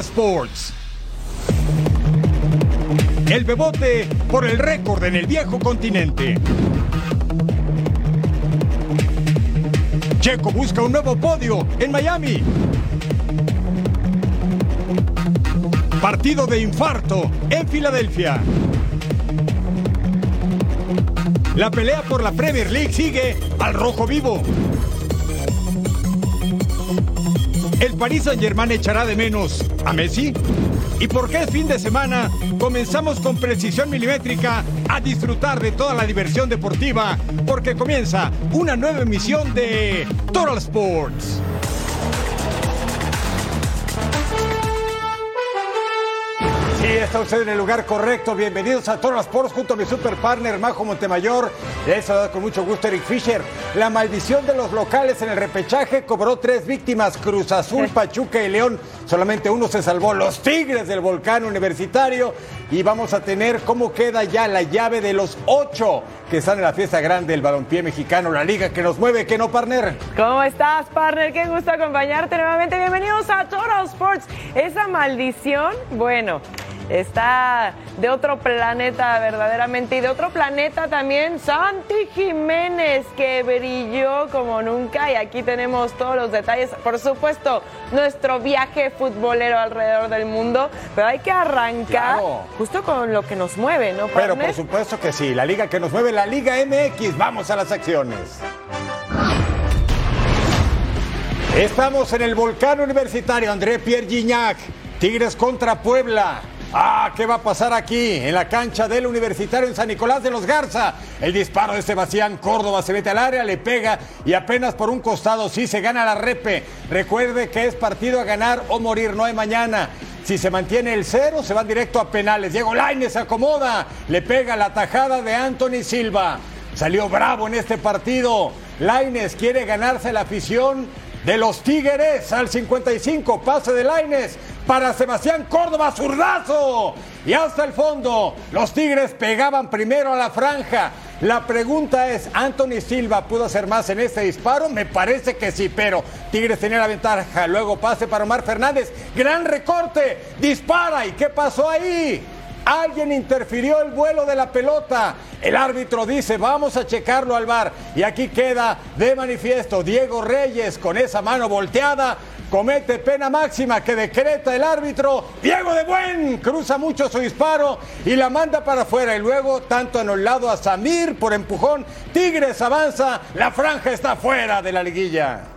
Sports. El bebote por el récord en el viejo continente. Checo busca un nuevo podio en Miami. Partido de infarto en Filadelfia. La pelea por la Premier League sigue al rojo vivo. ¿El Paris Saint Germain echará de menos a Messi? ¿Y por qué fin de semana? Comenzamos con precisión milimétrica a disfrutar de toda la diversión deportiva porque comienza una nueva emisión de Total Sports. Sí, está usted en el lugar correcto. Bienvenidos a Total Sports junto a mi super partner Majo Montemayor. Les saluda con mucho gusto Eric Fisher. La maldición de los locales en el repechaje cobró tres víctimas: Cruz Azul, Pachuca y León. Solamente uno se salvó, los Tigres del Volcán Universitario. Y vamos a tener cómo queda ya la llave de los ocho que están en la fiesta grande del balompié mexicano, la liga que nos mueve, que no, partner. ¿Cómo estás, partner? Qué gusto acompañarte nuevamente. Bienvenidos a Total Sports. Esa maldición, bueno, está de otro planeta verdaderamente y de otro planeta también Santi Jiménez que brilló como nunca y aquí tenemos todos los detalles por supuesto nuestro viaje futbolero alrededor del mundo pero hay que arrancar Claro. justo con lo que nos mueve ¿no? Pero por supuesto que sí, la liga que nos mueve, la Liga MX. Vamos a las acciones. Estamos en el volcán universitario André Pierre Gignac, Tigres contra Puebla. Ah, ¿qué va a pasar aquí? En la cancha del Universitario en San Nicolás de los Garza. El disparo de Sebastián Córdoba se mete al área, le pega y apenas por un costado sí se gana la repe. Recuerde que es partido a ganar o morir, no hay mañana. Si se mantiene el cero, se van directo a penales. Diego Lainez se acomoda, le pega la tajada de Anthony Silva. Salió bravo en este partido. Lainez quiere ganarse la afición de los Tigres al 55. Pase de Lainez para Sebastián Córdoba, zurdazo. Y hasta el fondo, los Tigres pegaban primero a la franja. La pregunta es, ¿Anthony Silva pudo hacer más en este disparo? Me parece que sí, pero Tigres tenía la ventaja. Luego pase para Omar Fernández. Gran recorte. Dispara. ¿Y qué pasó ahí? Alguien interfirió el vuelo de la pelota. El árbitro dice, vamos a checarlo al bar. Y aquí queda de manifiesto Diego Reyes con esa mano volteada. Comete pena máxima que decreta el árbitro. Diego de Buen cruza mucho su disparo y la manda para afuera. Y luego, tanto anulado a Samir por empujón. Tigres avanza. La franja está fuera de la liguilla.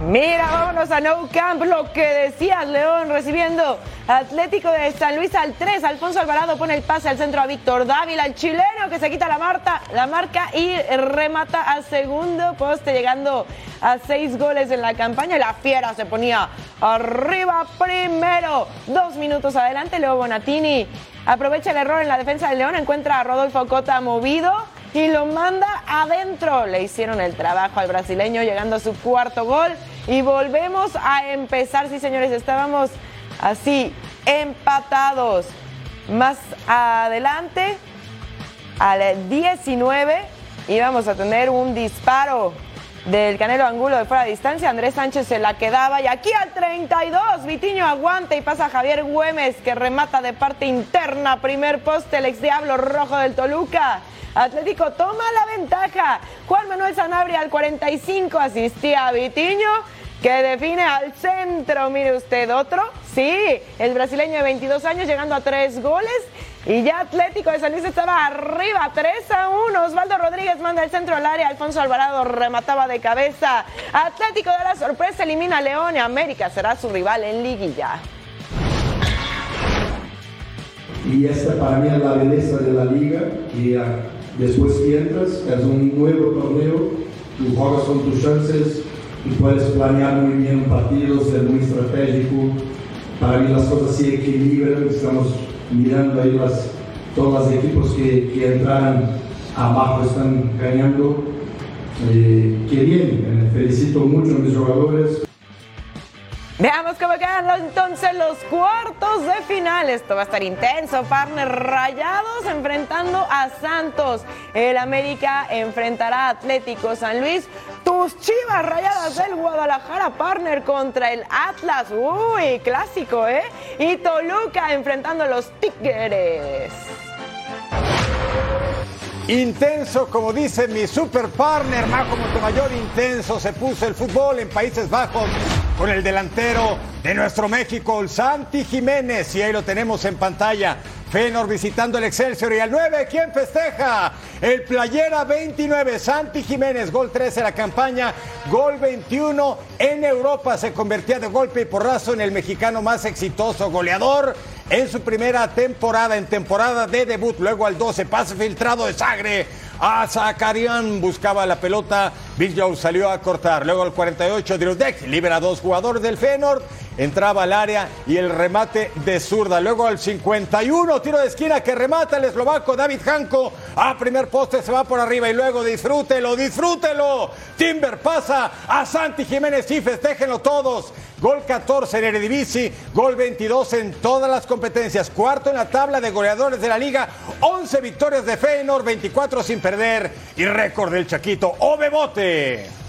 Mira, vámonos a Nou Camp, lo que decías, León, recibiendo Atlético de San Luis al 3. Alfonso Alvarado pone el pase al centro a Víctor Dávila, el chileno que se quita la, marta, la marca y remata al segundo poste, llegando a seis goles en la campaña. La fiera se ponía arriba primero. Dos minutos adelante, Leo Bonatini aprovecha el error en la defensa de León, encuentra a Rodolfo Cota movido y lo manda adentro. Le hicieron el trabajo al brasileño llegando a su cuarto gol y volvemos a empezar. Sí, señores, estábamos así empatados. Más adelante, al 19, íbamos a tener un disparo del Canelo Angulo de fuera de distancia. Andrés Sánchez se la quedaba y aquí al 32, Vitiño aguanta y pasa Javier Güemes que remata de parte interna. Primer poste, el ex Diablo Rojo del Toluca. Atlético toma la ventaja. Juan Manuel Sanabria al 45 asistía a Vitiño que define al centro. Mire usted, otro. Sí, el brasileño de 22 años llegando a tres goles. Y ya Atlético de San Luis estaba arriba, 3 a 1. Osvaldo Rodríguez manda el centro al área. Alfonso Alvarado remataba de cabeza. Atlético da la sorpresa, elimina a León y América será su rival en liguilla. y esta para mí es la belleza de la liga y después que entras es un nuevo torneo, tú juegas con tus chances, y puedes planear muy bien un partido, ser muy estratégico, para mí las cosas se equilibran, estamos mirando ahí las, todos los equipos que, que entraran abajo están ganando, eh, qué bien, felicito mucho a mis jugadores, Veamos cómo quedan entonces los cuartos de final. Esto va a estar intenso. Partner Rayados enfrentando a Santos. El América enfrentará a Atlético San Luis. Tus chivas rayadas del Guadalajara, partner contra el Atlas. Uy, clásico, ¿eh? Y Toluca enfrentando a los Tigres. Intenso, como dice mi super partner, tu mayor intenso se puso el fútbol en Países Bajos con el delantero de nuestro México, el Santi Jiménez, y ahí lo tenemos en pantalla. Fenor visitando el Excelsior y al 9, ¿quién festeja? El Playera 29, Santi Jiménez, gol 13 de la campaña, gol 21 en Europa, se convertía de golpe y porrazo en el mexicano más exitoso goleador en su primera temporada, en temporada de debut. Luego al 12, pase filtrado de Sagre a Zakarian, buscaba la pelota, Jones salió a cortar. Luego al 48, Drudek libera a dos jugadores del Feyenoord entraba al área y el remate de zurda. Luego al 51, tiro de esquina que remata el eslovaco David Janko. A primer poste se va por arriba y luego disfrútelo, disfrútelo. Timber pasa a Santi Jiménez y festéjenlo todos. Gol 14 en Eredivisie, gol 22 en todas las competencias. Cuarto en la tabla de goleadores de la liga. 11 victorias de Feyenoord, 24 sin perder y récord del Chaquito. Obebote.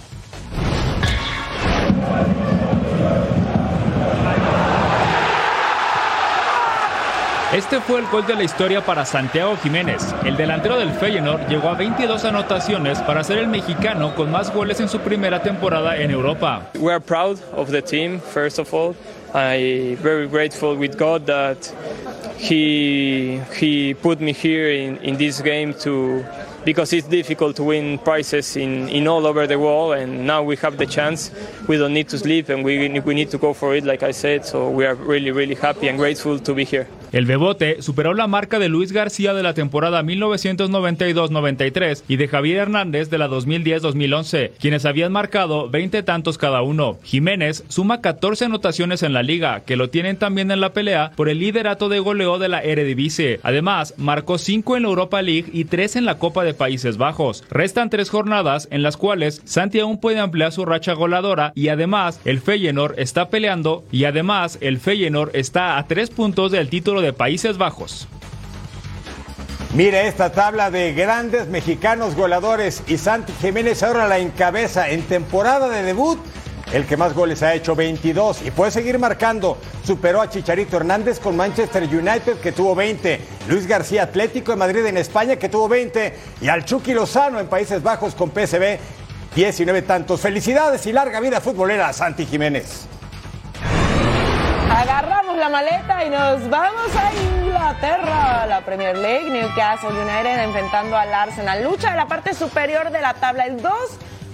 Este fue el gol de la historia para Santiago Jiménez. El delantero del Feyenoord llegó a 22 anotaciones para ser el mexicano con más goles en su primera temporada en Europa. We are proud of the team, first of all. I'm very grateful with God that he he put me here in, in this game to because it's difficult to win prizes in, in all over the world and now we have the chance we don't need to sleep and we, we need to go for it like I said so we are really really happy and grateful to be here El Bebote superó la marca de Luis García de la temporada 1992-93 y de Javier Hernández de la 2010-2011, quienes habían marcado 20 tantos cada uno. Jiménez suma 14 anotaciones en la liga, que lo tienen también en la pelea por el liderato de goleo de la Eredivisie. Además, marcó 5 en la Europa League y 3 en la Copa de Países Bajos. Restan 3 jornadas en las cuales Santi aún puede ampliar su racha goleadora y además el Feyenoord está peleando y además el Feyenoord está a 3 puntos del título de Países Bajos. Mire esta tabla de grandes mexicanos goleadores y Santi Jiménez ahora la encabeza en temporada de debut. El que más goles ha hecho, 22, y puede seguir marcando. Superó a Chicharito Hernández con Manchester United, que tuvo 20. Luis García Atlético de Madrid en España, que tuvo 20. Y al Chucky Lozano en Países Bajos con PSB, 19 tantos. Felicidades y larga vida futbolera, Santi Jiménez. Agarramos la maleta y nos vamos a Inglaterra. La Premier League, Newcastle United enfrentando al Arsenal. Lucha en la parte superior de la tabla. El 2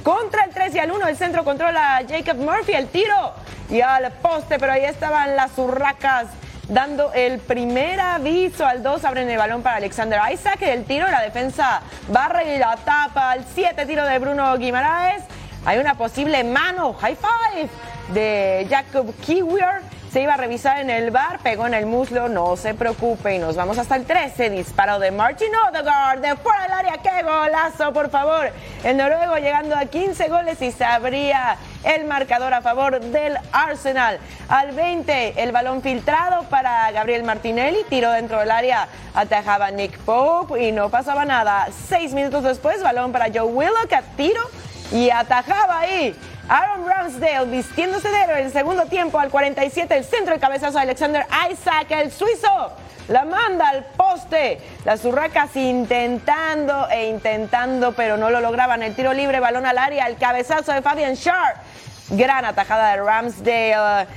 contra el 3 y al 1. El centro controla Jacob Murphy. El tiro y al poste, pero ahí estaban las urracas dando el primer aviso al 2, abren el balón para Alexander Isaac, el tiro, la defensa barre y la tapa, al 7 tiro de Bruno Guimaraes, hay una posible mano, high five de Jacob Kiwier, se iba a revisar en el bar, pegó en el muslo, no se preocupe. Y nos vamos hasta el 13. Disparo de Martin Odegaard de fuera del área. ¡Qué golazo, por favor! El noruego llegando a 15 goles y se abría el marcador a favor del Arsenal. Al 20, el balón filtrado para Gabriel Martinelli. Tiro dentro del área, atajaba Nick Pope y no pasaba nada. Seis minutos después, balón para Joe Willock tiro y atajaba ahí Aaron Ramsdale vistiéndose de héroe en el segundo tiempo al 47, el centro de cabezazo de Alexander Isaac, el suizo. La manda al poste. Las urracas intentando e intentando, pero no lo lograban. El tiro libre, balón al área, el cabezazo de Fabian Sharp. Gran atajada de Ramsdale.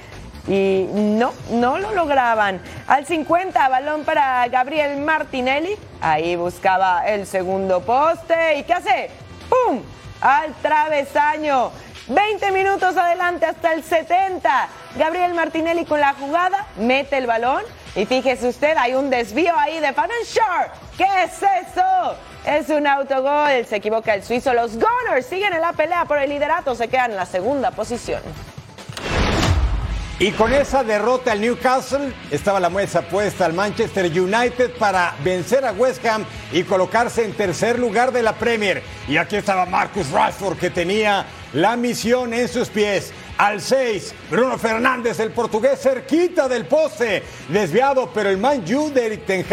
Y no, no lo lograban. Al 50, balón para Gabriel Martinelli. Ahí buscaba el segundo poste. ¿Y qué hace? ¡Pum! Al travesaño. 20 minutos adelante hasta el 70. Gabriel Martinelli con la jugada, mete el balón Y fíjese usted, hay un desvío ahí de Fanon Shore. ¿Qué es eso? Es un autogol. Se equivoca el suizo. Los Gunners siguen en la pelea por el liderato. Se quedan en la segunda posición. Y con esa derrota al Newcastle estaba la muestra puesta al Manchester United para vencer a West Ham y colocarse en tercer lugar de la Premier. Y aquí estaba Marcus Rashford que tenía la misión en sus pies. Al 6, Bruno Fernández, el portugués, cerquita del poste, desviado, pero el Man U de Ten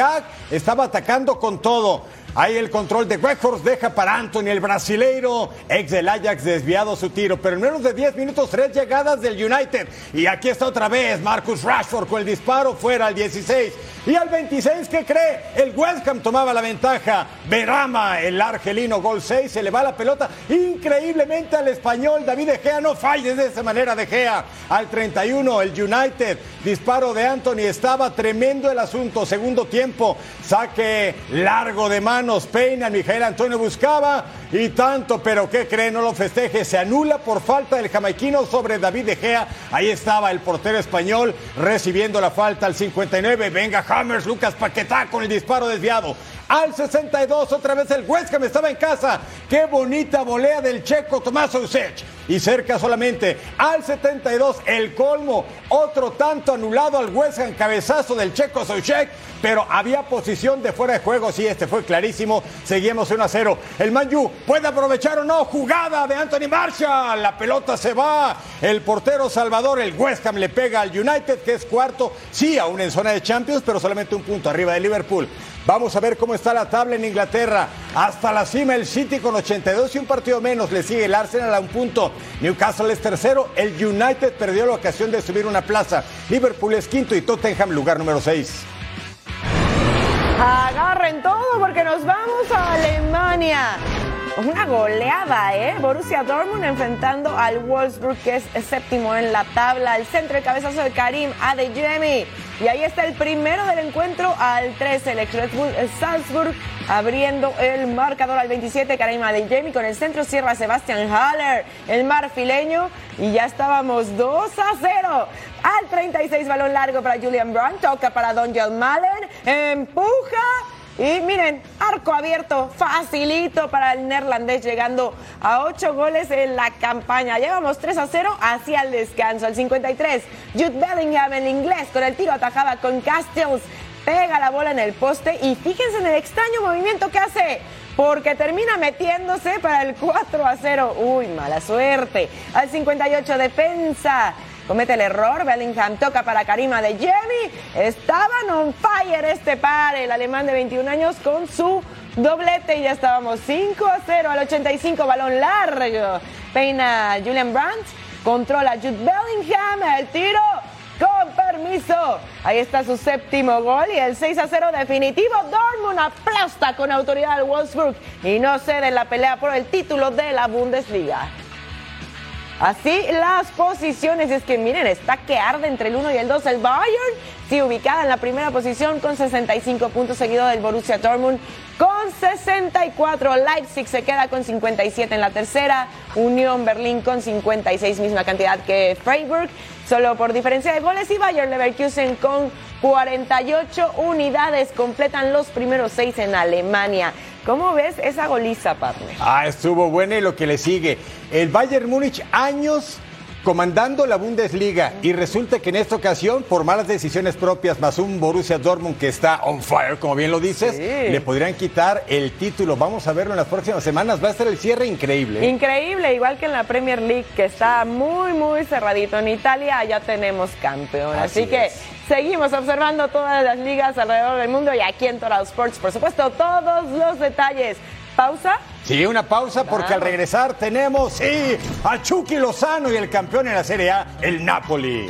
estaba atacando con todo. Ahí el control de Weghorst deja para Anthony, el brasileiro, ex del Ajax, desviado su tiro. Pero en menos de 10 minutos, tres llegadas del United. Y aquí está otra vez Marcus Rashford con el disparo fuera al 16. Y al 26, ¿qué cree? El West Ham tomaba la ventaja. Berama, el argelino, gol 6, se le va la pelota increíblemente al español. David De no falles de esa manera, De Gea. Al 31, el United, disparo de Anthony, estaba tremendo el asunto. Segundo tiempo, saque largo de mano manos peina, Miguel Antonio buscaba y tanto, pero ¿qué cree? No lo festeje, se anula por falta del jamaiquino sobre David De. Ahí estaba el portero español recibiendo la falta al 59. Venga Hammers, Lucas Paquetá con el disparo desviado. Al 62, otra vez el West Ham estaba en casa. Qué bonita volea del checo Tomás Usech. Y cerca solamente al 72, el colmo. Otro tanto anulado al West Ham, cabezazo del checo Soucek. Pero había posición de fuera de juego. Sí, este fue clarísimo. Seguimos 1 a 0. El Manju puede aprovechar o no. Jugada de Anthony Marshall. La pelota se va. El portero Salvador, el West Ham le pega al United, que es cuarto. Sí, aún en zona de Champions, pero solamente un punto arriba de Liverpool. Vamos a ver cómo está la tabla en Inglaterra. Hasta la cima el City con 82 y un partido menos. Le sigue el Arsenal a un punto. Newcastle es tercero. El United perdió la ocasión de subir una plaza. Liverpool es quinto y Tottenham lugar número 6. Agarren todo porque nos vamos a Alemania. Una goleada, ¿eh? Borussia Dortmund enfrentando al Wolfsburg, que es séptimo en la tabla. El centro, el cabezazo de Karim Adeyemi. Y ahí está el primero del encuentro al 13, el ex Red Bull Salzburg, abriendo el marcador al 27, Karim Adeyemi. Con el centro cierra Sebastian Haller, el marfileño. Y ya estábamos 2 a 0. Al 36, balón largo para Julian Brandt. Toca para Don John Malen. Empuja. Y miren, arco abierto, facilito para el neerlandés, llegando a ocho goles en la campaña. Llevamos 3 a 0 hacia el descanso. Al 53, Jude Bellingham, el inglés, con el tiro atajaba con Castells, pega la bola en el poste y fíjense en el extraño movimiento que hace. Porque termina metiéndose para el 4 a 0. Uy, mala suerte. Al 58, defensa. Comete el error, Bellingham toca para Karima de Jemi. Estaban on fire este par, el alemán de 21 años con su doblete y ya estábamos 5 a 0 al 85, balón largo. Peina Julian Brandt, controla Jude Bellingham, el tiro con permiso. Ahí está su séptimo gol y el 6 a 0 definitivo. Dortmund aplasta con autoridad al Wolfsburg y no cede en la pelea por el título de la Bundesliga. Así las posiciones, es que miren, está que arde entre el 1 y el 2 el Bayern, sí, ubicada en la primera posición con 65 puntos, seguido del Borussia Dortmund con 64. Leipzig se queda con 57 en la tercera, Unión Berlín con 56, misma cantidad que Freiburg, solo por diferencia de goles, y Bayern Leverkusen con 48 unidades, completan los primeros seis en Alemania. ¿Cómo ves esa goliza, partner? Ah, estuvo buena y lo que le sigue. El Bayern Múnich, años comandando la Bundesliga y resulta que en esta ocasión, por malas decisiones propias, más un Borussia Dortmund que está on fire, como bien lo dices, le podrían quitar el título. Vamos a verlo en las próximas semanas. Va a ser el cierre increíble. Increíble, igual que en la Premier League, que está muy, muy cerradito. En Italia ya tenemos campeón. Así, que seguimos observando todas las ligas alrededor del mundo y aquí en Total Sports, por supuesto, todos los detalles. ¿Pausa? Sí, una pausa porque al regresar tenemos sí, a Chucky Lozano y el campeón en la Serie A, el Napoli.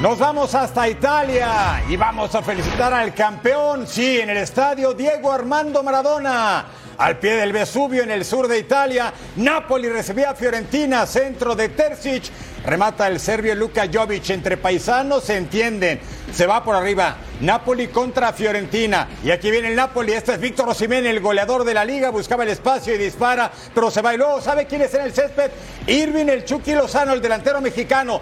Nos vamos hasta Italia y vamos a felicitar al campeón, sí, en el estadio Diego Armando Maradona. Al pie del Vesubio en el sur de Italia, Napoli recibía a Fiorentina, centro de Terzic. Remata el serbio Luka Jovic entre paisanos, se entienden. Se va por arriba. Napoli contra Fiorentina. Y aquí viene el Napoli. Este es Víctor Osimhen, el goleador de la liga. Buscaba el espacio y dispara, pero se va. Y luego, ¿sabe quién es en el césped? Irving, el Chucky Lozano, el delantero mexicano.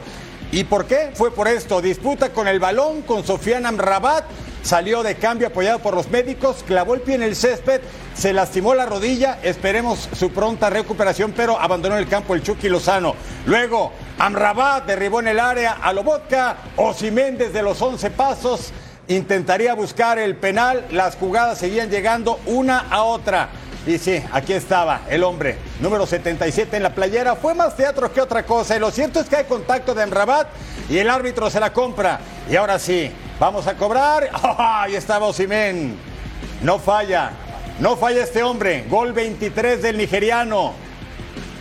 ¿Y por qué? Fue por esto. Disputa con el balón con Sofian Amrabat. Salió de cambio apoyado por los médicos, clavó el pie en el césped, se lastimó la rodilla, esperemos su pronta recuperación, pero abandonó el campo el Chucky Lozano. Luego, Amrabat derribó en el área a Lobotka, Osimén desde los 11 pasos intentaría buscar el penal, las jugadas seguían llegando una a otra. Y sí, aquí estaba el hombre, número 77 en la playera. Fue más teatro que otra cosa. Y lo cierto es que hay contacto de Amrabat y el árbitro se la compra. Y ahora sí, vamos a cobrar. ¡Ah! Ahí estaba Osimén. No falla, no falla este hombre. Gol 23 del nigeriano.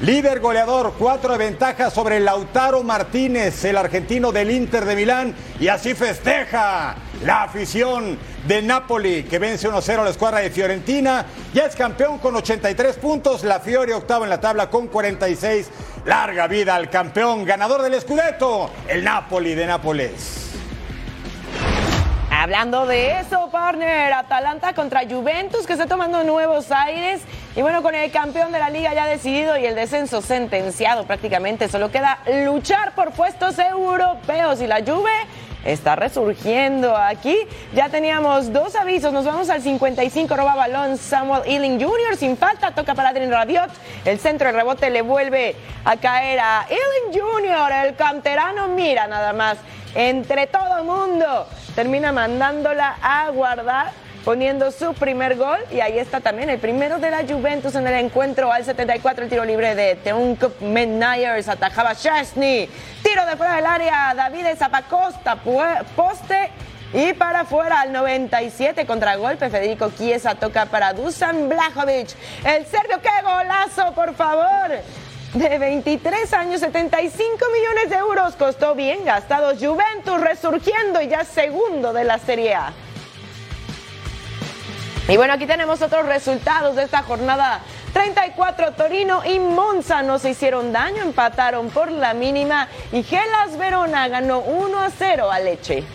Líder goleador, cuatro de ventaja sobre Lautaro Martínez, el argentino del Inter de Milán, y así festeja la afición de Napoli, que vence 1-0 a la escuadra de Fiorentina. Ya es campeón con 83 puntos, la Fiore octavo en la tabla con 46. Larga vida al campeón, ganador del Scudetto, el Napoli de Nápoles. Hablando de eso, partner, Atalanta contra Juventus que está tomando nuevos aires. Y bueno, con el campeón de la liga ya decidido y el descenso sentenciado prácticamente, solo queda luchar por puestos europeos. Y la Juve está resurgiendo aquí. Ya teníamos dos avisos. Nos vamos al 55, roba balón Samuel Ealing Jr. Sin falta, toca para Adrien Rabiot. El centro de rebote le vuelve a caer a Ealing Jr. El canterano mira nada más. Entre todo el mundo termina mandándola a guardar poniendo su primer gol y ahí está también el primero de la Juventus en el encuentro al 74 el tiro libre de Teunk Menayers atajaba Chesney tiro de fuera del área David Zapacosta poste y para afuera al 97 contragolpe Federico Chiesa toca para Dusan Blajovic el serbio qué golazo por favor de 23 años, 75 millones de euros. Costó bien gastados. Juventus resurgiendo y ya segundo de la Serie A. Y bueno, aquí tenemos otros resultados de esta jornada. 34 Torino y Monza no se hicieron daño, empataron por la mínima y Gelas Verona ganó 1 a 0 a Leche.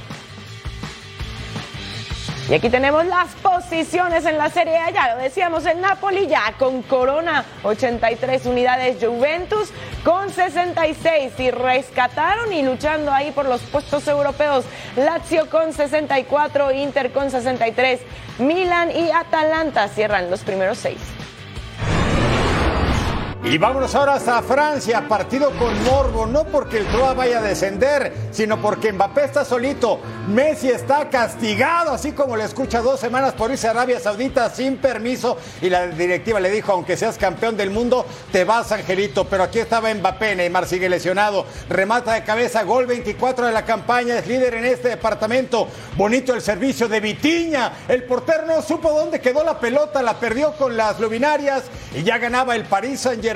Y aquí tenemos las posiciones en la Serie A, ya lo decíamos, el Napoli ya con Corona, 83 unidades, Juventus con 66 y rescataron y luchando ahí por los puestos europeos, Lazio con 64, Inter con 63, Milan y Atalanta cierran los primeros seis. Y vámonos ahora hasta Francia, partido con Morbo, no porque el Troa vaya a descender, sino porque Mbappé está solito. Messi está castigado, así como le escucha dos semanas por irse a Arabia Saudita sin permiso. Y la directiva le dijo, aunque seas campeón del mundo, te vas, Angelito. Pero aquí estaba Mbappé, Neymar sigue lesionado. Remata de cabeza, gol 24 de la campaña, es líder en este departamento. Bonito el servicio de Vitiña. El portero no supo dónde quedó la pelota, la perdió con las luminarias y ya ganaba el Paris Saint-Germain.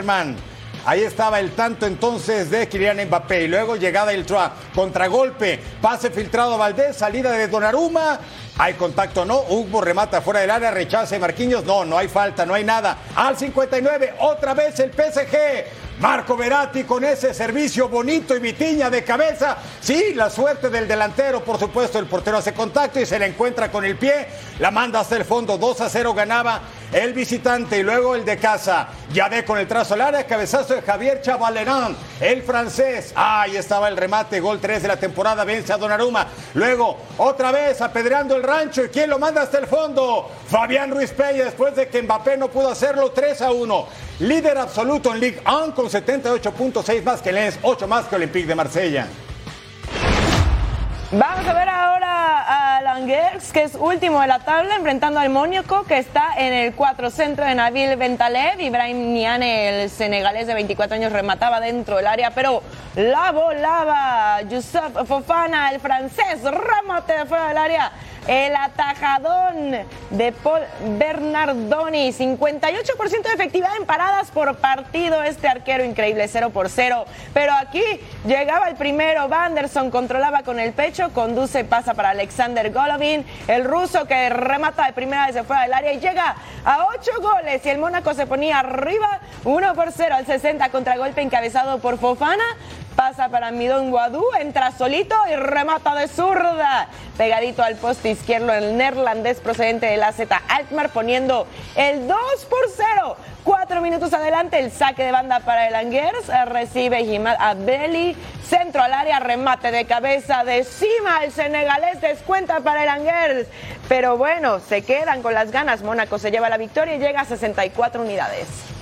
Ahí estaba el tanto entonces de Kylian Mbappé. Y luego llegada el Troa. Contragolpe. Pase filtrado Valdés. Salida de Donnarumma. Hay contacto, no. Hugo remata fuera del área. Rechaza Marquinhos. No, no hay falta, no hay nada. Al 59. Otra vez el PSG. Marco Veratti con ese servicio bonito y vitiña de cabeza. Sí, la suerte del delantero, por supuesto, el portero hace contacto y se la encuentra con el pie. La manda hasta el fondo. 2 a 0 ganaba el visitante y luego el de casa. Ya ve con el trazo al área, cabezazo de Javier Chavalerán, el francés. Ahí estaba el remate, gol 3 de la temporada, vence a Donnarumma. Luego, otra vez apedreando el rancho. ¿Y quién lo manda hasta el fondo? Fabián Ruiz Peña, después de que Mbappé no pudo hacerlo, 3 a 1. Líder absoluto en Ligue 1 con 78.6 más que Lens, 8 más que Olympique de Marsella. Vamos a ver ahora a Langers, que es último de la tabla, enfrentando al Mónaco, que está en el 4 centro de Nabil Bentalev. Ibrahim Niane, el senegalés de 24 años, remataba dentro del área, pero la volaba. Youssef Fofana, el francés, remate de fuera del área. El atajadón de Paul Bernardoni, 58% de efectividad en paradas por partido. Este arquero increíble, 0 por 0. Pero aquí llegaba el primero. Vanderson controlaba con el pecho, conduce, pasa para Alexander Golovin. El ruso que remata de primera desde fuera del área y llega a 8 goles. Y el Mónaco se ponía arriba, 1 por 0 al 60, contragolpe encabezado por Fofana. Pasa para Midón Guadú, entra solito y remata de zurda. Pegadito al poste izquierdo el neerlandés procedente de la Z Altmar poniendo el 2 por 0. Cuatro minutos adelante el saque de banda para el Angers. Recibe Jimad Abeli. Centro al área, remate de cabeza de cima. El senegalés descuenta para el Angers. Pero bueno, se quedan con las ganas. Mónaco se lleva la victoria y llega a 64 unidades.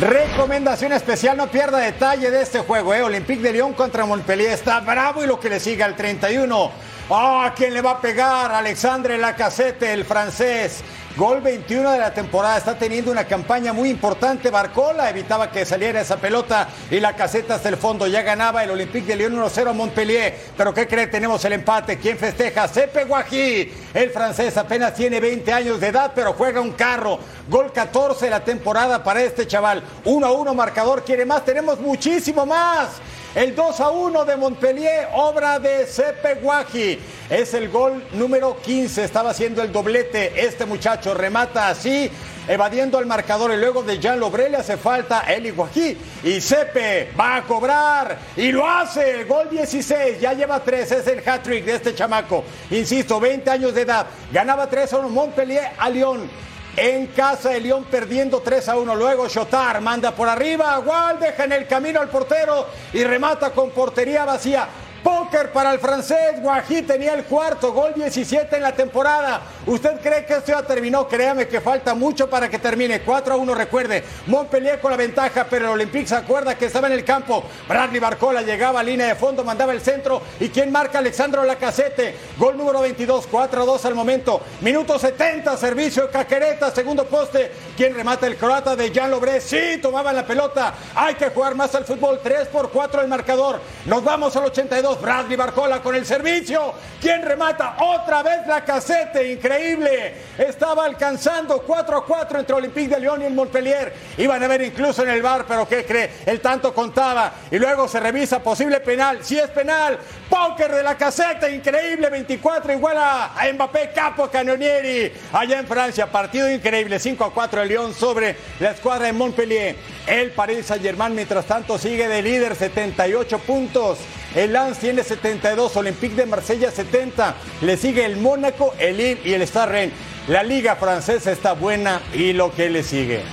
Recomendación especial, no pierda detalle de este juego, ¿eh? Olympique de Lyon contra Montpellier está bravo y lo que le sigue al 31. Ah, ¿quién le va a pegar? Alexandre Lacazette, el francés. Gol 21 de la temporada. Está teniendo una campaña muy importante. Barcola evitaba que saliera esa pelota y la caseta hasta el fondo. Ya ganaba el Olympique de Lyon 1-0 Montpellier. Pero ¿qué cree? Tenemos el empate. ¿Quién festeja? Sepe Guají. El francés apenas tiene 20 años de edad, pero juega un carro. Gol 14 de la temporada para este chaval. 1-1 marcador. ¿Quiere más? Tenemos muchísimo más. El 2 a 1 de Montpellier, obra de Sepe Guaji. Es el gol número 15. Estaba haciendo el doblete. Este muchacho remata así, evadiendo al marcador. Y luego de Jean Lobre le hace falta Eli Guají. Y Sepe va a cobrar. Y lo hace. Gol 16. Ya lleva 3. Es el hat-trick de este chamaco. Insisto, 20 años de edad. Ganaba 3 a 1 Montpellier a Lyon. En casa de León perdiendo 3 a 1. Luego Shotar manda por arriba. Gual deja en el camino al portero y remata con portería vacía. Póker para el francés. Guají tenía el cuarto, gol 17 en la temporada. ¿Usted cree que esto ya terminó? Créame que falta mucho para que termine. 4 a 1, recuerde. Montpellier con la ventaja, pero el Olympique se acuerda que estaba en el campo. Bradley Barcola llegaba a línea de fondo, mandaba el centro. ¿Y quién marca? Alexandro Lacazette. Gol número 22, 4 a 2 al momento. Minuto 70, servicio de Caquereta, segundo poste. ¿Quién remata el croata de Jean Lobre? Sí, tomaban la pelota. Hay que jugar más al fútbol. 3 por 4 el marcador. Nos vamos al 82. Bradley Barcola con el servicio. ¿Quién remata? Otra vez la casete. Increíble. Estaba alcanzando 4 a 4 entre Olympique de Lyon y el Montpellier. Iban a ver incluso en el bar, pero ¿qué cree? El tanto contaba. Y luego se revisa posible penal. Si es penal, póker de la caseta. Increíble. 24 igual a, Mbappé, Capo Canonieri. Allá en Francia. Partido increíble. 5 a 4 el Lyon sobre la escuadra de Montpellier. El Paris Saint-Germain, mientras tanto, sigue de líder, 78 puntos. El Lens tiene 72, Olympique de Marsella 70. Le sigue el Mónaco, el Lille y el Stade Rennes. La liga francesa está buena y lo que le sigue.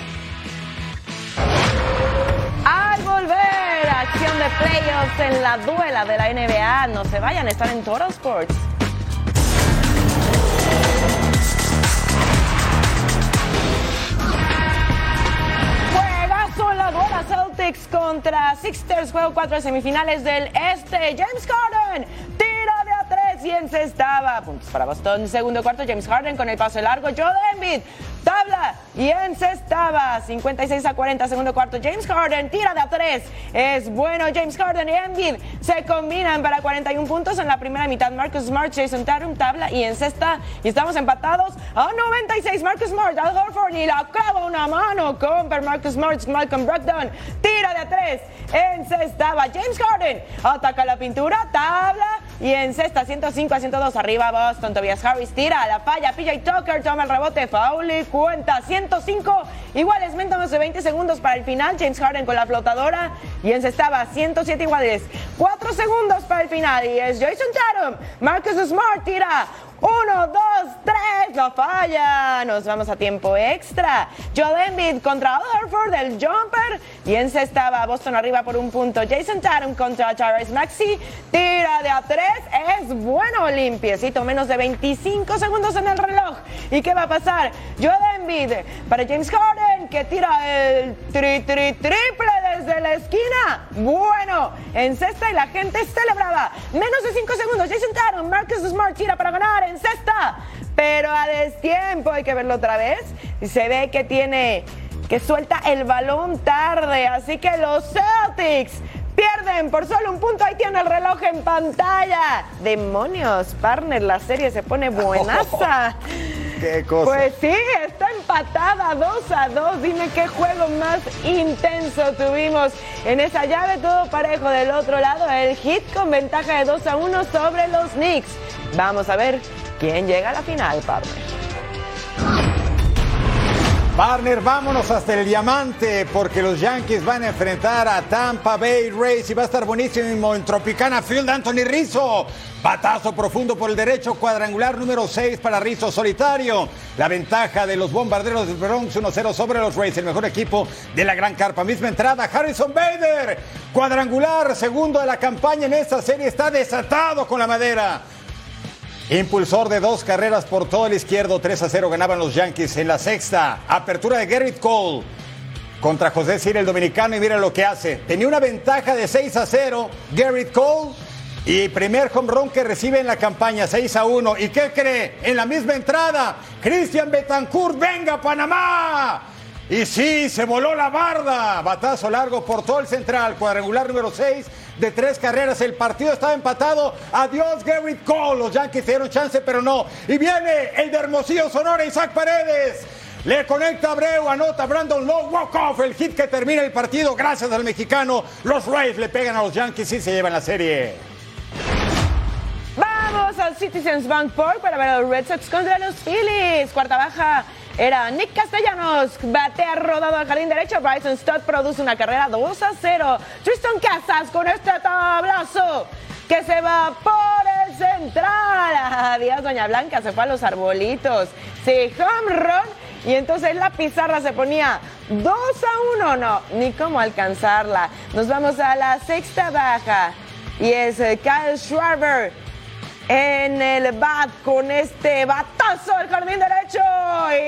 Al volver, acción de playoffs en la duela de la NBA. No se vayan, están en Total Sports. Contra Sixers, juego 4 de semifinales del Este. James Harden tira de a 3 y encestaba. Puntos para Boston. Segundo cuarto, James Harden con el pase largo. Joe Embiid tabla y encestaba. 56 a 40, segundo cuarto. James Harden tira de a 3. Es bueno. James Harden y Embiid se combinan para 41 puntos en la primera mitad. Marcus Smart, Jason Tatum tabla y encesta. Y estamos empatados a 96. Marcus Smart, Al Horford y la clava una mano. Comper Marcus Smart, Malcolm Brogdon tira de a 3. Encestaba. James Harden ataca la pintura, tabla y encesta 105 a 102 arriba Boston. Tobias Harris tira la falla. PJ Tucker toma el rebote. Foul cuenta 105 iguales. Menos de 20 segundos para el final. James Harden con la flotadora y encestaba 107 iguales. 4 segundos para el final y es Jason Tatum. Marcus Smart tira Uno, dos, tres, lo falla. Nos vamos a tiempo extra. Joel Embiid contra Horford, el jumper. Y en sexta va Boston arriba por un punto. Jason Tatum contra Tyrese Maxi. Tira de a tres. Es bueno, limpiecito. Menos de 25 segundos en el reloj. ¿Y qué va a pasar? Joel Embiid para James Harden, que tira el tri, tri, triple desde la esquina. Bueno, en sexta y la gente celebraba. Menos de 5 segundos. Jason Tatum, Marcus Smart tira para ganar en sexta. Pero a destiempo, hay que verlo otra vez. Y se ve que tiene, que suelta el balón tarde. Así que los Celtics pierden por solo un punto. Ahí tiene el reloj en pantalla. Demonios, partner, la serie se pone buenaza. Qué cosa. Pues sí, está empatada 2 a 2. Dime qué juego más intenso tuvimos en esa llave, todo parejo del otro lado. El hit con ventaja de 2 a 1 sobre los Knicks. Vamos a ver quién llega a la final, partner. Partner, vámonos hasta el diamante porque los Yankees van a enfrentar a Tampa Bay Rays y va a estar buenísimo en Tropicana Field. Anthony Rizzo, batazo profundo por el derecho, cuadrangular número 6 para Rizzo solitario. La ventaja de los bombarderos del Bronx 1-0 sobre los Rays, el mejor equipo de la gran carpa. Misma entrada, Harrison Bader, cuadrangular, segundo de la campaña en esta serie, está desatado con la madera. Impulsor de dos carreras por todo el izquierdo, 3 a 0 ganaban los Yankees en la sexta. Apertura de Garrett Cole contra José Sir el dominicano y mira lo que hace. Tenía una ventaja de 6 a 0 Garrett Cole y primer home run que recibe en la campaña, 6 a 1. ¿Y qué cree? En la misma entrada, Cristian Betancourt, venga Panamá. Y sí, se voló la barda. Batazo largo por todo el central. Cuadrangular número 6 de tres carreras. El partido estaba empatado. Adiós, Garrett Cole. Los Yankees dieron chance, pero no. Y viene el de Hermosillo, Sonora, Isaac Paredes. Le conecta Abreu, anota Brandon Lowe, walk off, el hit que termina el partido gracias al mexicano. Los Rays le pegan a los Yankees y se llevan la serie. Vamos al Citizens Bank Park para ver a los Red Sox contra los Phillies. Cuarta baja era Nick Castellanos, batea rodado al jardín derecho. Bryson Stott produce una carrera 2 a 0. Tristan Casas con este tablazo que se va por el central. Adiós, Doña Blanca, se fue a los arbolitos. Sí, home run. Y entonces la pizarra se ponía 2 a 1. No, ni cómo alcanzarla. Nos vamos a la sexta baja. Y es eh, Kyle Schwarber en el bat con este batazo al jardín derecho.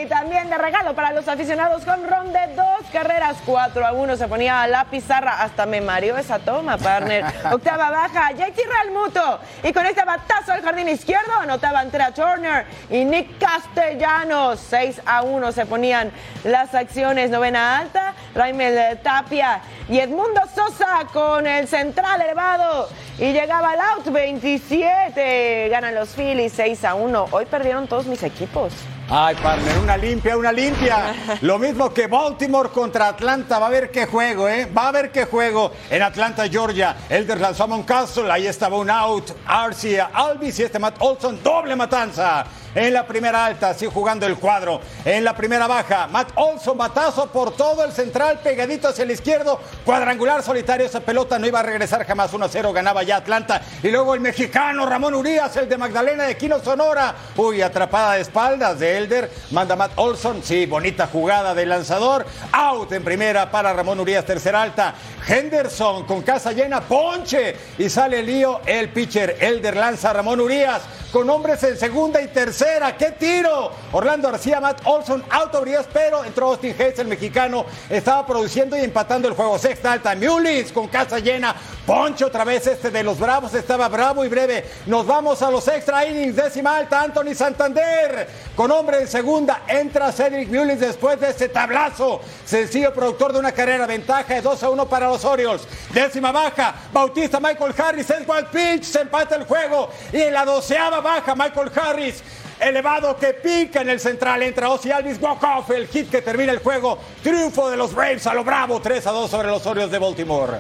Y también de regalo para los aficionados con ron de dos carreras 4 a 1 se ponía la pizarra hasta me mareó esa toma partner. Octava baja JT Realmuto. Y con este batazo al jardín izquierdo anotaban Trea Turner y Nick Castellanos. 6 a 1 se ponían las acciones. Novena alta Raimel Tapia y Edmundo Sosa con el central elevado. Y llegaba el out 27 ganan los Phillies 6 a 1 hoy perdieron todos mis equipos Ay, partner, una limpia, una limpia. Lo mismo que Baltimore contra Atlanta. Va a ver qué juego, ¿eh? Va a ver qué juego en Atlanta, Georgia. Elder lanzó a Moncastle, ahí estaba un out. Arcia, Alvis y este Matt Olson, doble matanza. En la primera alta, así jugando el cuadro. En la primera baja, Matt Olson, batazo por todo el central, pegadito hacia el izquierdo. Cuadrangular solitario, esa pelota no iba a regresar jamás. 1 a 0, ganaba ya Atlanta. Y luego el mexicano Ramón Urias, el de Magdalena de Quino Sonora. Uy, atrapada de espaldas de Elder. Manda Matt Olson. Sí, bonita jugada de lanzador. Out en primera para Ramón Urias, tercera alta. Henderson con casa llena, ponche. Y sale el lío el pitcher. Elder lanza a Ramón Urias con hombres en segunda y tercera. ¡Qué tiro! Orlando García, Matt Olson, auto Urias, pero entró Austin Hayes, el mexicano. Estaba produciendo y empatando el juego. Sexta alta, Mullins con casa llena. Ponche otra vez este de los Bravos. Estaba bravo y breve. Nos vamos a los extra innings. Décima alta, Anthony Santander. Con hombre en segunda. Entra Cedric Mullins después de este tablazo. Sencillo productor de una carrera. Ventaja de 2 a 1 para los Orioles. Décima baja. Bautista Michael Harris. Es wild pitch. Se empata el juego. Y en la doceava baja Michael Harris. Elevado que pica en el central. Entra Ozzy Alvis. Walk off. El hit que termina el juego. Triunfo de los Braves a lo bravo. 3 a 2 sobre los Orioles de Baltimore.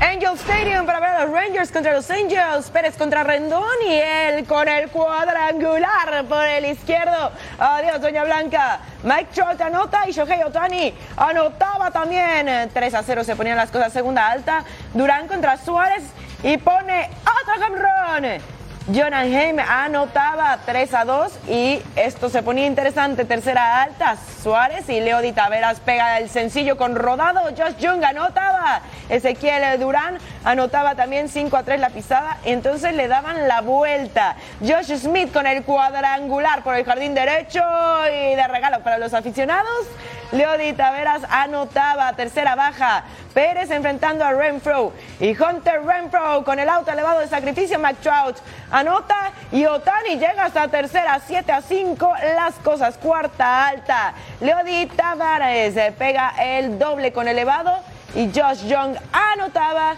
Angel Stadium para ver a los Rangers contra los Angels, Pérez contra Rendón y él con el cuadrangular por el izquierdo. Adiós, Doña Blanca. Mike Trout anota y Shohei Otani anotaba también. 3 a 0 se ponían las cosas segunda alta. Durán contra Suárez y pone otro home Jonathan Heim anotaba 3 a 2 y esto se ponía interesante. Tercera alta, Suárez y Leo Di Taveras pega el sencillo con rodado. Josh Young anotaba. Ezequiel Durán anotaba también 5 a 3 la pisada. Entonces le daban la vuelta. Josh Smith con el cuadrangular por el jardín derecho y de regalo para los aficionados. Leody Taveras anotaba, tercera baja. Pérez enfrentando a Renfro. Y Hunter Renfro con el auto elevado de sacrificio. McTrout anota y Otani llega hasta tercera, 7 a 5. Las cosas, cuarta alta. Leody Tavares pega el doble con elevado. Y Josh Young anotaba.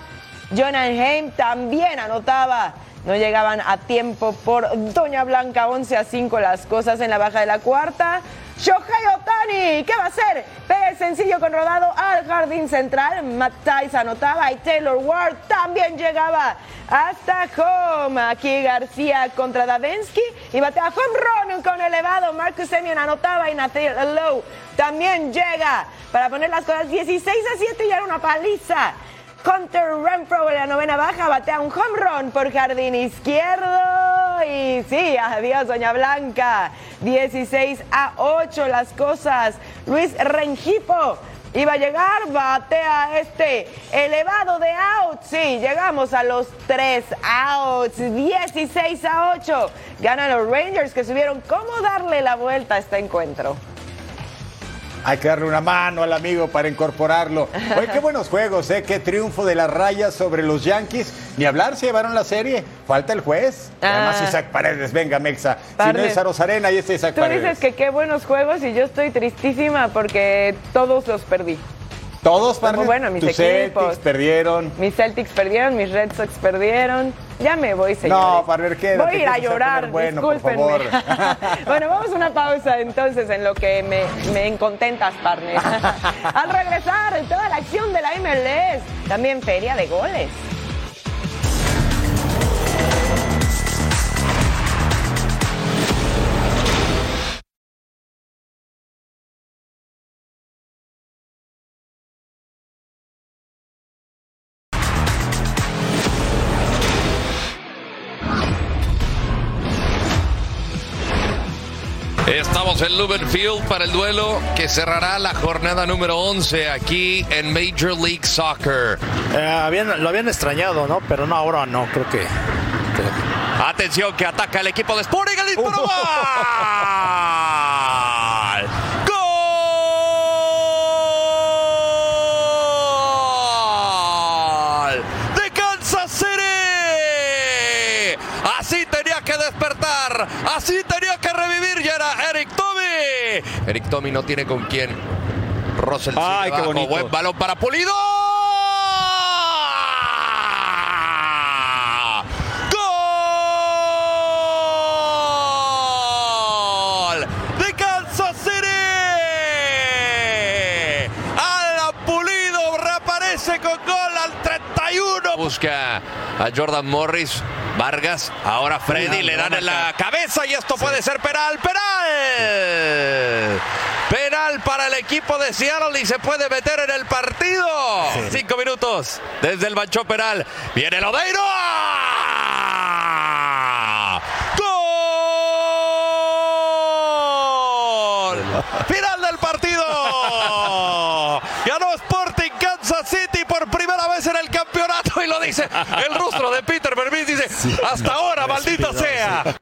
Jonan Heim también anotaba. No llegaban a tiempo por Doña Blanca, 11 a 5 las cosas en la baja de la cuarta. Shohei Otani, ¿qué va a hacer? Pega sencillo con rodado al jardín central. Matt Tice anotaba y Taylor Ward también llegaba hasta home. Aquí García contra Davensky y batea home run con elevado. Marcus Semien anotaba y Nathan Lowe también llega para poner las cosas 16 a 7 y era una paliza. Hunter Renfro en la novena baja batea un home run por jardín izquierdo. Y sí, adiós, Doña Blanca. 16 a 8 las cosas. Luis Rengifo iba a llegar, batea este elevado de out. Sí, llegamos a los 3 outs. 16 a 8. Ganan los Rangers que subieron cómo darle la vuelta a este encuentro. Hay que darle una mano al amigo para incorporarlo. Oye, qué buenos juegos, ¿eh? Qué triunfo de las rayas sobre los Yankees. Ni hablar, se llevaron la serie. Falta el juez. Además, Ah. Isaac Paredes, venga, Mexa. Si no es Arozarena, ahí está Isaac Tú Paredes. dices que qué buenos juegos y yo estoy tristísima porque todos los perdí. Todos, Paredes. bueno, mis Tus equipos. Celtics perdieron. Mis Celtics perdieron, mis Red Sox perdieron. Ya me voy, señores. No, Parver, quédate, Voy a ir a llorar, bueno, por discúlpenme. favor. bueno, vamos a una pausa entonces en lo que me, me encontentas, partner. Al regresar, toda la acción de la MLS. También feria de goles. En Lumen Field para el duelo que cerrará la jornada número 11 aquí en Major League Soccer. Eh, habían- lo habían extrañado, ¿no? Pero no, ahora no, creo que. Atención que ataca el equipo de Sporting. El disparo. ¡Gol! ¡Gol! ¡De Kansas City! Así tenía que despertar. Así tenía que revivir. Y era Eric Eric Tommy no tiene con quién. Russell Ay, qué bonito. Buen balón para Pulido. ¡Gol! ¡De Kansas City! Alan Pulido reaparece con gol al 31. Busca a Jordan Morris. Vargas, ahora Freddy le dan en la cabeza y esto puede ser penal, penal. Penal para el equipo de Seattle y se puede meter en el partido. Cinco minutos desde el manchón penal. Viene Lodeiro. ¡Gol! Final del partido. Ganó Sporting Kansas City por primera vez en el campeonato y lo dice el rostro de Peter Vermeer. Dice, hasta ahora, maldita sea.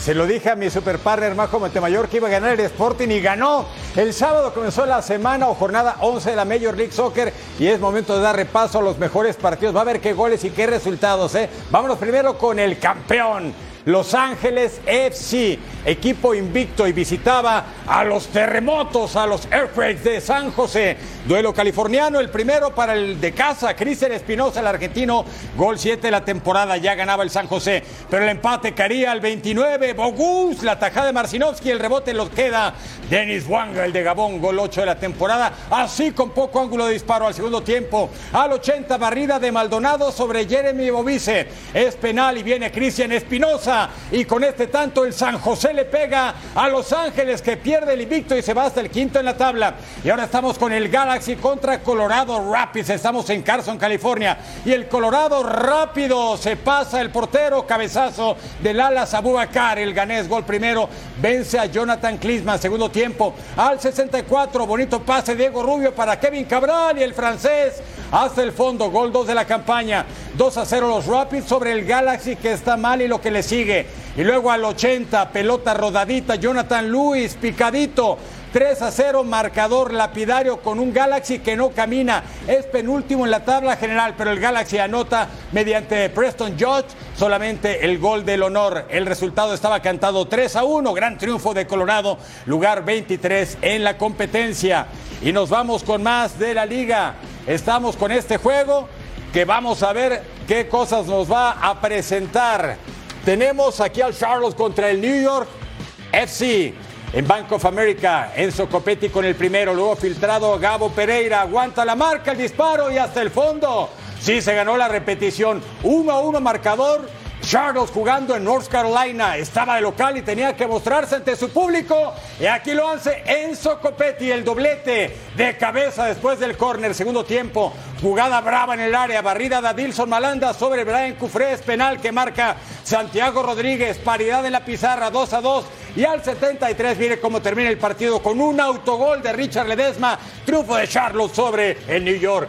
Se lo dije a mi super partner Majo Montemayor que iba a ganar el Sporting y ganó. El sábado comenzó la semana o jornada 11 de la Major League Soccer y es momento de dar repaso a los mejores partidos. Va a ver qué goles y qué resultados. ¿eh? Vámonos primero con el campeón. Los Ángeles FC, equipo invicto y visitaba a los terremotos, a los Earthquakes de San José. Duelo californiano, el primero para el de casa, Cristian Espinosa, el argentino, gol 7 de la temporada, ya ganaba el San José. Pero el empate caería al 29, Bogus, la tajada de Marcinovsky, el rebote los queda. Denis Wanga, el de Gabón, gol 8 de la temporada, así con poco ángulo de disparo al segundo tiempo. Al 80, barrida de Maldonado sobre Jeremy Bovice. Es penal y viene Cristian Espinosa. Y con este tanto el San José le pega a Los Ángeles que pierde el invicto y se va hasta el quinto en la tabla. Y ahora estamos con el Galaxy contra Colorado Rapids. Estamos en Carson, California. Y el Colorado rápido se pasa el portero, cabezazo del Alas Abubakar. El ganés gol primero vence a Jonathan Klisman. Segundo tiempo al 64. Bonito pase Diego Rubio para Kevin Cabral y el francés hasta el fondo. Gol 2 de la campaña. 2 a 0 los Rapids sobre el Galaxy que está mal y lo que le sigue. Y luego al 80, pelota rodadita, Jonathan Lewis, picadito. 3 a 0, marcador lapidario con un Galaxy que no camina. Es penúltimo en la tabla general, pero el Galaxy anota mediante Preston Judge solamente el gol del honor. El resultado estaba cantado 3 a 1, gran triunfo de Colorado, lugar 23 en la competencia. Y nos vamos con más de la liga. Estamos con este juego que vamos a ver qué cosas nos va a presentar. Tenemos aquí al Charles contra el New York FC. En Bank of America, Enzo Copetti con el primero, luego filtrado Gabo Pereira, aguanta la marca, el disparo y hasta el fondo. Sí, se ganó la repetición. 1 a 1 marcador. Charles jugando en North Carolina, estaba de local y tenía que mostrarse ante su público. Y aquí lo hace Enzo Copetti, el doblete de cabeza después del córner, segundo tiempo. Jugada brava en el área, barrida de Adilson Malanda sobre Brian Cufrés, penal que marca Santiago Rodríguez, paridad en la pizarra, 2 a 2. Y al 73 viene cómo termina el partido con un autogol de Richard Ledesma, triunfo de Charles sobre el New York.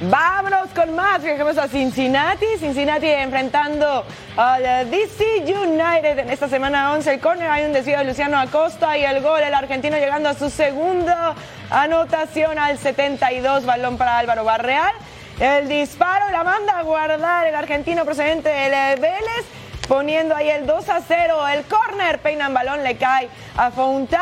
Vámonos con más. Viajamos a Cincinnati. Cincinnati enfrentando al DC United en esta semana 11. El córner hay un desvío de Luciano Acosta y el gol, el argentino llegando a su segunda anotación al 72. Balón para Álvaro Barreal. El disparo la manda a guardar el argentino procedente del Vélez. Poniendo ahí el 2 a 0. El córner, peinan balón, le cae a Fontás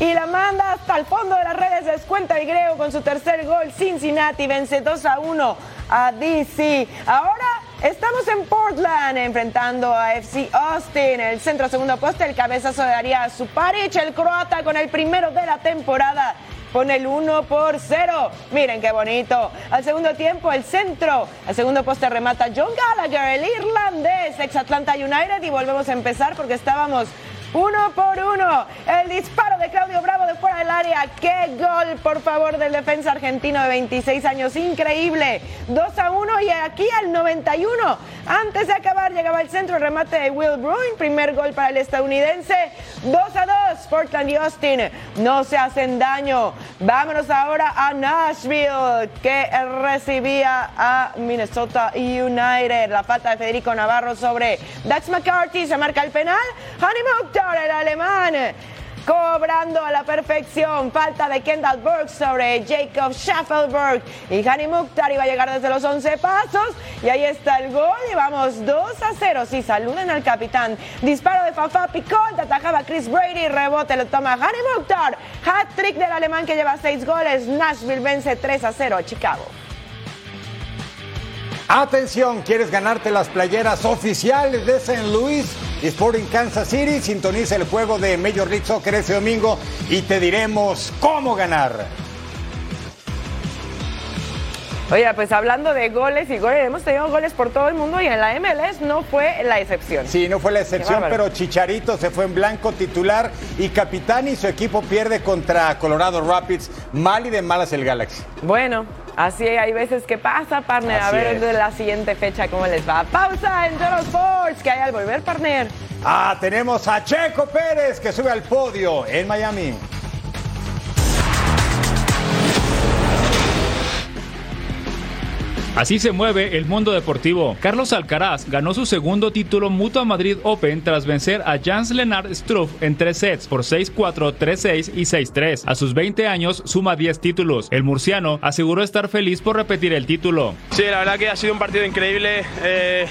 y la manda hasta el fondo de las redes. Descuenta y Grego con su tercer gol. Cincinnati vence 2 a 1 a DC. Ahora estamos en Portland enfrentando a FC Austin. El centro segundo poste, el cabezazo de Daría Suparic, el croata con el primero de la temporada. Pone el 1 por 0. Miren qué bonito. Al segundo tiempo, el centro. Al segundo poste remata John Gallagher, el irlandés, ex Atlanta United. Y volvemos a empezar porque estábamos uno por uno. El disparo de Claudio Bravo de fuera del área. ¡Qué gol, por favor, del defensa argentino de 26 años! Increíble. 2 a 1 y aquí al 91. Antes de acabar llegaba el centro remate de Will Bruin. Primer gol para el estadounidense. 2 a 2. Portland y Austin no se hacen daño. Vámonos ahora a Nashville que recibía a Minnesota United. La falta de Federico Navarro sobre Dax McCarthy. Se marca el penal. Honey Mukhtar, el alemán. Cobrando a la perfección. Falta de Kendall Burke sobre Jacob Schaffelberg. Y Hani Mukhtar iba a llegar desde los 11 pasos. Y ahí está el gol. Y vamos 2 a 0. Sí, saluden al capitán. Disparo de Fafa Picot. Atajaba Chris Brady. Rebote lo toma Hani Mukhtar. Hat trick del alemán que lleva 6 goles. Nashville vence 3 a 0 a Chicago. Atención, ¿quieres ganarte las playeras oficiales de St. Louis? Sporting Kansas City, sintoniza el juego de Major League Soccer este domingo y te diremos cómo ganar. Oye, pues hablando de goles y goles, hemos tenido goles por todo el mundo y en la MLS no fue la excepción. Sí, no fue la excepción, pero Chicharito se fue en blanco titular y capitán y su equipo pierde contra Colorado Rapids. Mal y de malas el Galaxy. Bueno, así hay veces que pasa, partner. a ver es. de la siguiente fecha cómo les va. Pausa en Total Sports, que hay al volver, partner. Ah, tenemos a Checo Pérez que sube al podio en Miami. Así se mueve el mundo deportivo. Carlos Alcaraz ganó su segundo título Mutua Madrid Open tras vencer a Jans Lennart Struff en tres sets por 6-4, 3-6 y 6-3. A sus 20 años suma 10 títulos. El murciano aseguró estar feliz por repetir el título. Sí, la verdad que ha sido un partido increíble. eh,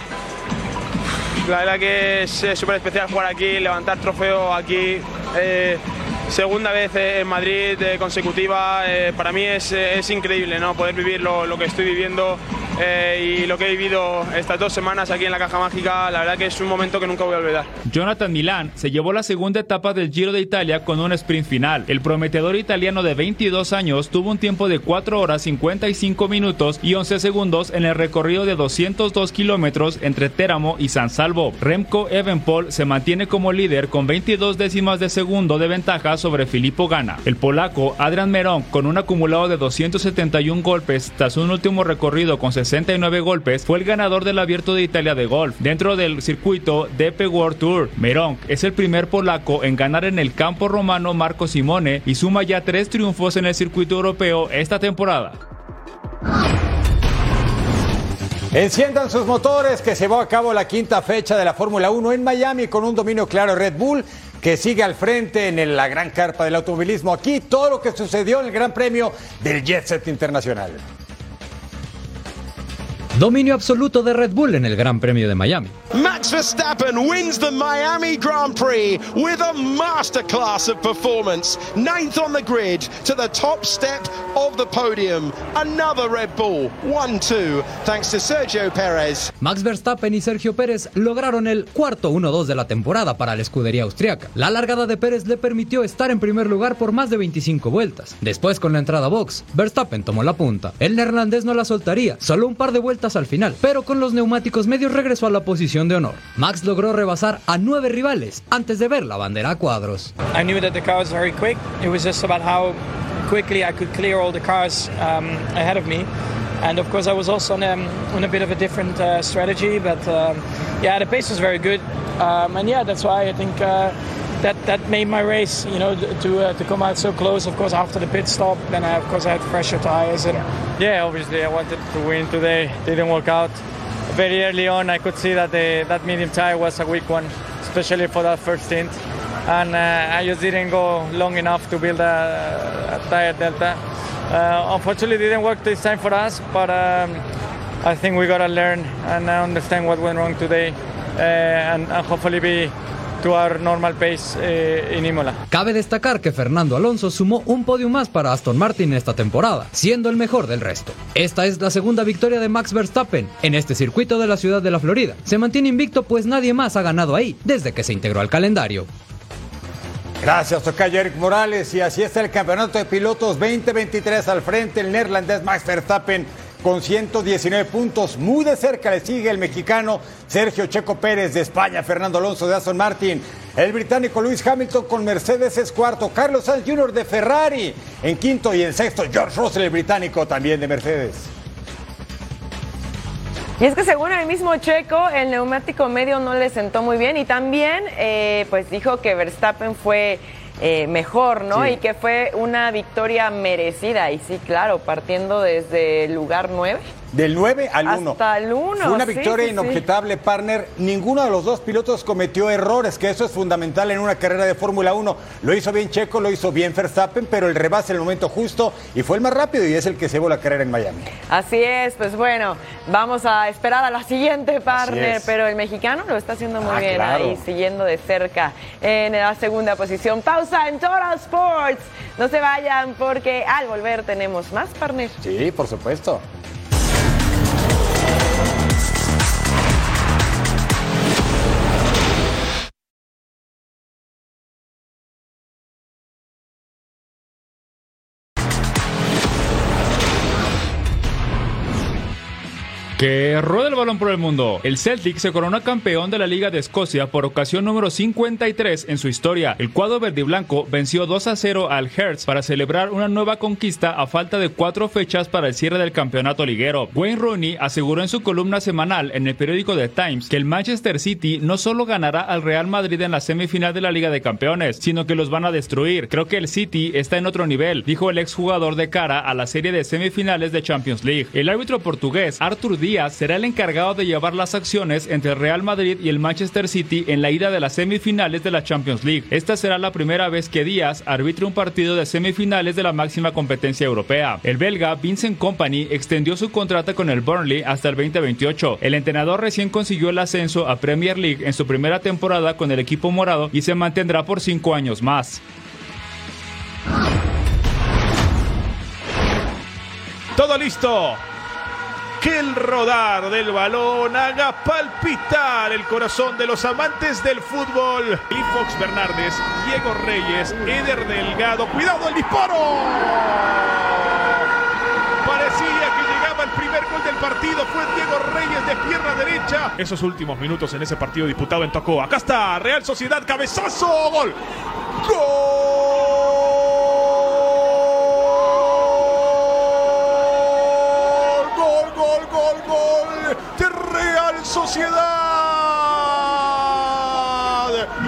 la verdad que es súper especial jugar aquí, levantar trofeo aquí. eh, segunda vez eh, en Madrid eh, consecutiva. eh, para mí es, increíble ¿no? poder vivir lo que estoy viviendo. Eh, y lo que he vivido estas dos semanas aquí en la Caja Mágica, la verdad que es un momento que nunca voy a olvidar. Jonathan Milán se llevó la segunda etapa del Giro de Italia con un sprint final. El prometedor italiano de 22 años tuvo un tiempo de 4 horas 55 minutos y 11 segundos en el recorrido de 202 kilómetros entre Teramo y San Salvo. Remco Evenpol se mantiene como líder con 22 décimas de segundo de ventaja sobre Filippo Gana. El polaco Adrian Merón con un acumulado de 271 golpes tras un último recorrido con 69 golpes fue el ganador del Abierto de Italia de golf dentro del circuito DP World Tour. Merón es el primer polaco en ganar en el campo romano Marco Simone y suma ya tres triunfos en el circuito europeo esta temporada. Enciendan sus motores que se va a cabo la quinta fecha de la Fórmula 1 en Miami con un dominio claro Red Bull que sigue al frente en la gran carpa del automovilismo. Aquí todo lo que sucedió en el Gran Premio del Jet Set Internacional. Dominio absoluto de Red Bull en el Gran Premio de Miami. Max Verstappen wins the Miami Grand Prix with a masterclass of performance. Ninth on the grid to the top step of the podium. Another Red Bull 1-2 thanks to Sergio Perez. Max Verstappen y Sergio Pérez lograron el cuarto 1-2 de la temporada para la escudería austriaca. La largada de Pérez le permitió estar en primer lugar por más de 25 vueltas. Después con la entrada box, Verstappen tomó la punta. El neerlandés no la soltaría, solo un par de vueltas al final, pero con los neumáticos medios regresó a la posición de honor. Max logró rebasar a nueve rivales antes de ver la bandera a cuadros. I knew that the car was very quick. It was just about how quickly I could clear all the cars um, ahead of me. And of course, I was also on, um, on a bit of a different uh, strategy, but um, yeah, the pace was very good. Um, and yeah, that's why I think uh, that that made my race, you know, to uh, to come out so close. Of course, after the pit stop, then I, of course I had fresher tires and yeah, obviously I wanted to win today. Didn't work out. Very early on, I could see that the, that medium tire was a weak one, especially for that first stint, and uh, I just didn't go long enough to build a, a tire delta. Uh, unfortunately, didn't work this time for us, but um, I think we gotta learn and understand what went wrong today, uh, and, and hopefully be to our normal pace eh, in Imola. Cabe destacar que Fernando Alonso sumó un podio más para Aston Martin esta temporada, siendo el mejor del resto. Esta es la segunda victoria de Max Verstappen en este circuito de la ciudad de la Florida. Se mantiene invicto pues nadie más ha ganado ahí desde que se integró al calendario. Gracias, Tocayo Eric Morales. Y así está el campeonato de pilotos 2023 al frente. El neerlandés Max Verstappen con 119 puntos. Muy de cerca le sigue el mexicano Sergio Checo Pérez de España, Fernando Alonso de Aston Martin. El británico Luis Hamilton con Mercedes es cuarto. Carlos Sainz Jr. de Ferrari en quinto y en sexto. George Russell, el británico también de Mercedes. Y es que según el mismo Checo, el neumático medio no le sentó muy bien y también eh, pues dijo que Verstappen fue eh, mejor, ¿no? Sí. Y que fue una victoria merecida. Y sí, claro, partiendo desde el lugar 9. Del 9 al 1. Hasta el 1. Fue una victoria sí, sí. inobjetable, partner. Ninguno de los dos pilotos cometió errores, que eso es fundamental en una carrera de Fórmula 1. Lo hizo bien Checo, lo hizo bien Verstappen, pero el rebase en el momento justo y fue el más rápido y es el que se llevó la carrera en Miami. Así es, pues bueno, vamos a esperar a la siguiente partner, pero el mexicano lo está haciendo muy Ah, bien claro. ahí, siguiendo de cerca en la segunda posición. Pausa en Total Sports. No se vayan porque al volver tenemos más partner. Sí, por supuesto. Que rueda el balón por el mundo. El Celtic se coronó campeón de la Liga de Escocia por ocasión número 53 en su historia. El cuadro verde y blanco venció 2 a 0 al Hertz para celebrar una nueva conquista a falta de cuatro fechas para el cierre del campeonato liguero. Wayne Rooney aseguró en su columna semanal en el periódico The Times que el Manchester City no solo ganará al Real Madrid en la semifinal de la Liga de Campeones, sino que los van a destruir. Creo que el City está en otro nivel, dijo el exjugador de cara a la serie de semifinales de Champions League. El árbitro portugués Artur Díaz será el encargado de llevar las acciones entre el Real Madrid y el Manchester City en la ida de las semifinales de la Champions League. Esta será la primera vez que Díaz arbitre un partido de semifinales de la máxima competencia europea. El belga Vincent Company extendió su contrato con el Burnley hasta el 2028. El entrenador recién consiguió el ascenso a Premier League en su primera temporada con el equipo morado y se mantendrá por cinco años más. Todo listo. Que el rodar del balón haga palpitar el corazón de los amantes del fútbol. Y Fox Bernardes, Diego Reyes, Eder Delgado. ¡Cuidado el disparo! Parecía que llegaba el primer gol del partido. Fue Diego Reyes de pierna derecha. Esos últimos minutos en ese partido disputado en Tocó. Acá está Real Sociedad, cabezazo, gol. ¡Gol! ¡Gol, gol, gol! De Real Sociedad.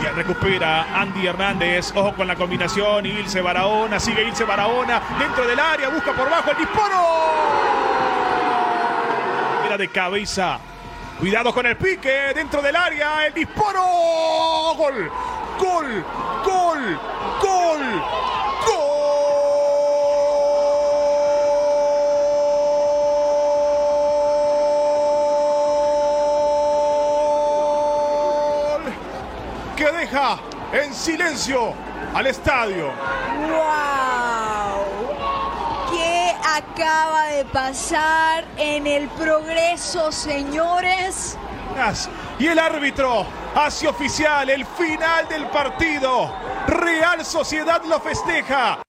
Y recupera Andy Hernández. Ojo con la combinación. Ilse Barahona. Sigue Ilse Barahona. Dentro del área. Busca por bajo el disparo. Era de cabeza. Cuidado con el pique. Dentro del área. El disparo. Gol. Gol. Gol. Deja en silencio al estadio. ¡Wow! ¿Qué acaba de pasar en el progreso, señores? Y el árbitro hace oficial el final del partido. Real Sociedad lo festeja.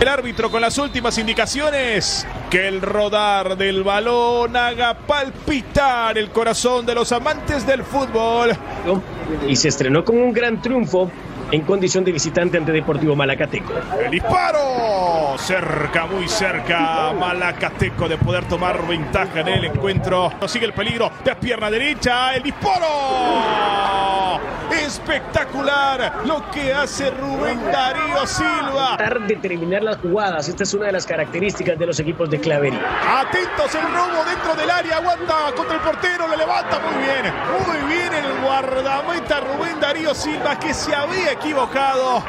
El árbitro con las últimas indicaciones. Que el rodar del balón haga palpitar el corazón de los amantes del fútbol. Y se estrenó con un gran triunfo en condición de visitante ante Deportivo Malacateco. El disparo. Cerca, muy cerca. Malacateco de poder tomar ventaja en el encuentro. No sigue el peligro de pierna derecha. El disparo. Espectacular lo que hace Rubén Darío Silva. Tratar de terminar las jugadas. Esta es una de las características de los equipos de Clavería. Atentos el robo dentro del área. Aguanta contra el portero. Lo levanta muy bien. Guardameta Rubén Darío Silva que se había equivocado.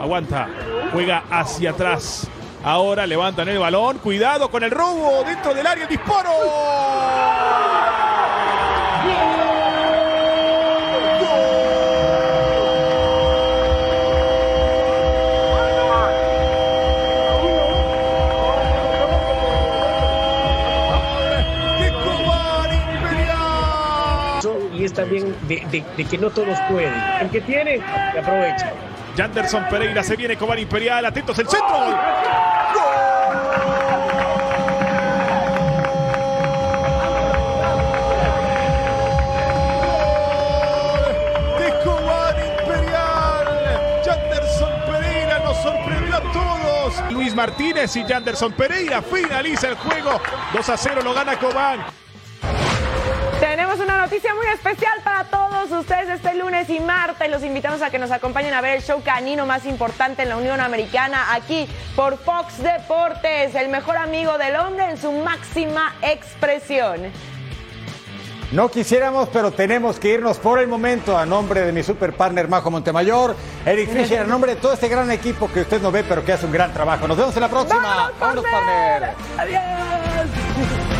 Aguanta. Juega hacia atrás. Ahora levantan el balón. Cuidado con el robo dentro del área. El disparo. De, de- de que no todos pueden. El que tiene, que aprovecha. Janderson Pereira se viene Cobar Imperial. Atentos el centro. Gol. de Cobar Imperial. Janderson Pereira nos sorprendió a todos. Luis Martínez y Janderson Pereira finaliza el juego. 2 a 0 lo gana Cobán. Tenemos una noticia muy especial todos ustedes este lunes y martes. Los invitamos a que nos acompañen a ver el show canino más importante en la Unión Americana aquí por Fox Deportes, el mejor amigo del hombre en su máxima expresión. No quisiéramos, pero tenemos que irnos por el momento a nombre de mi super partner Majo Montemayor, Eric Fisher, a nombre de todo este gran equipo que usted no ve, pero que hace un gran trabajo. Nos vemos en la próxima. ¡Adiós!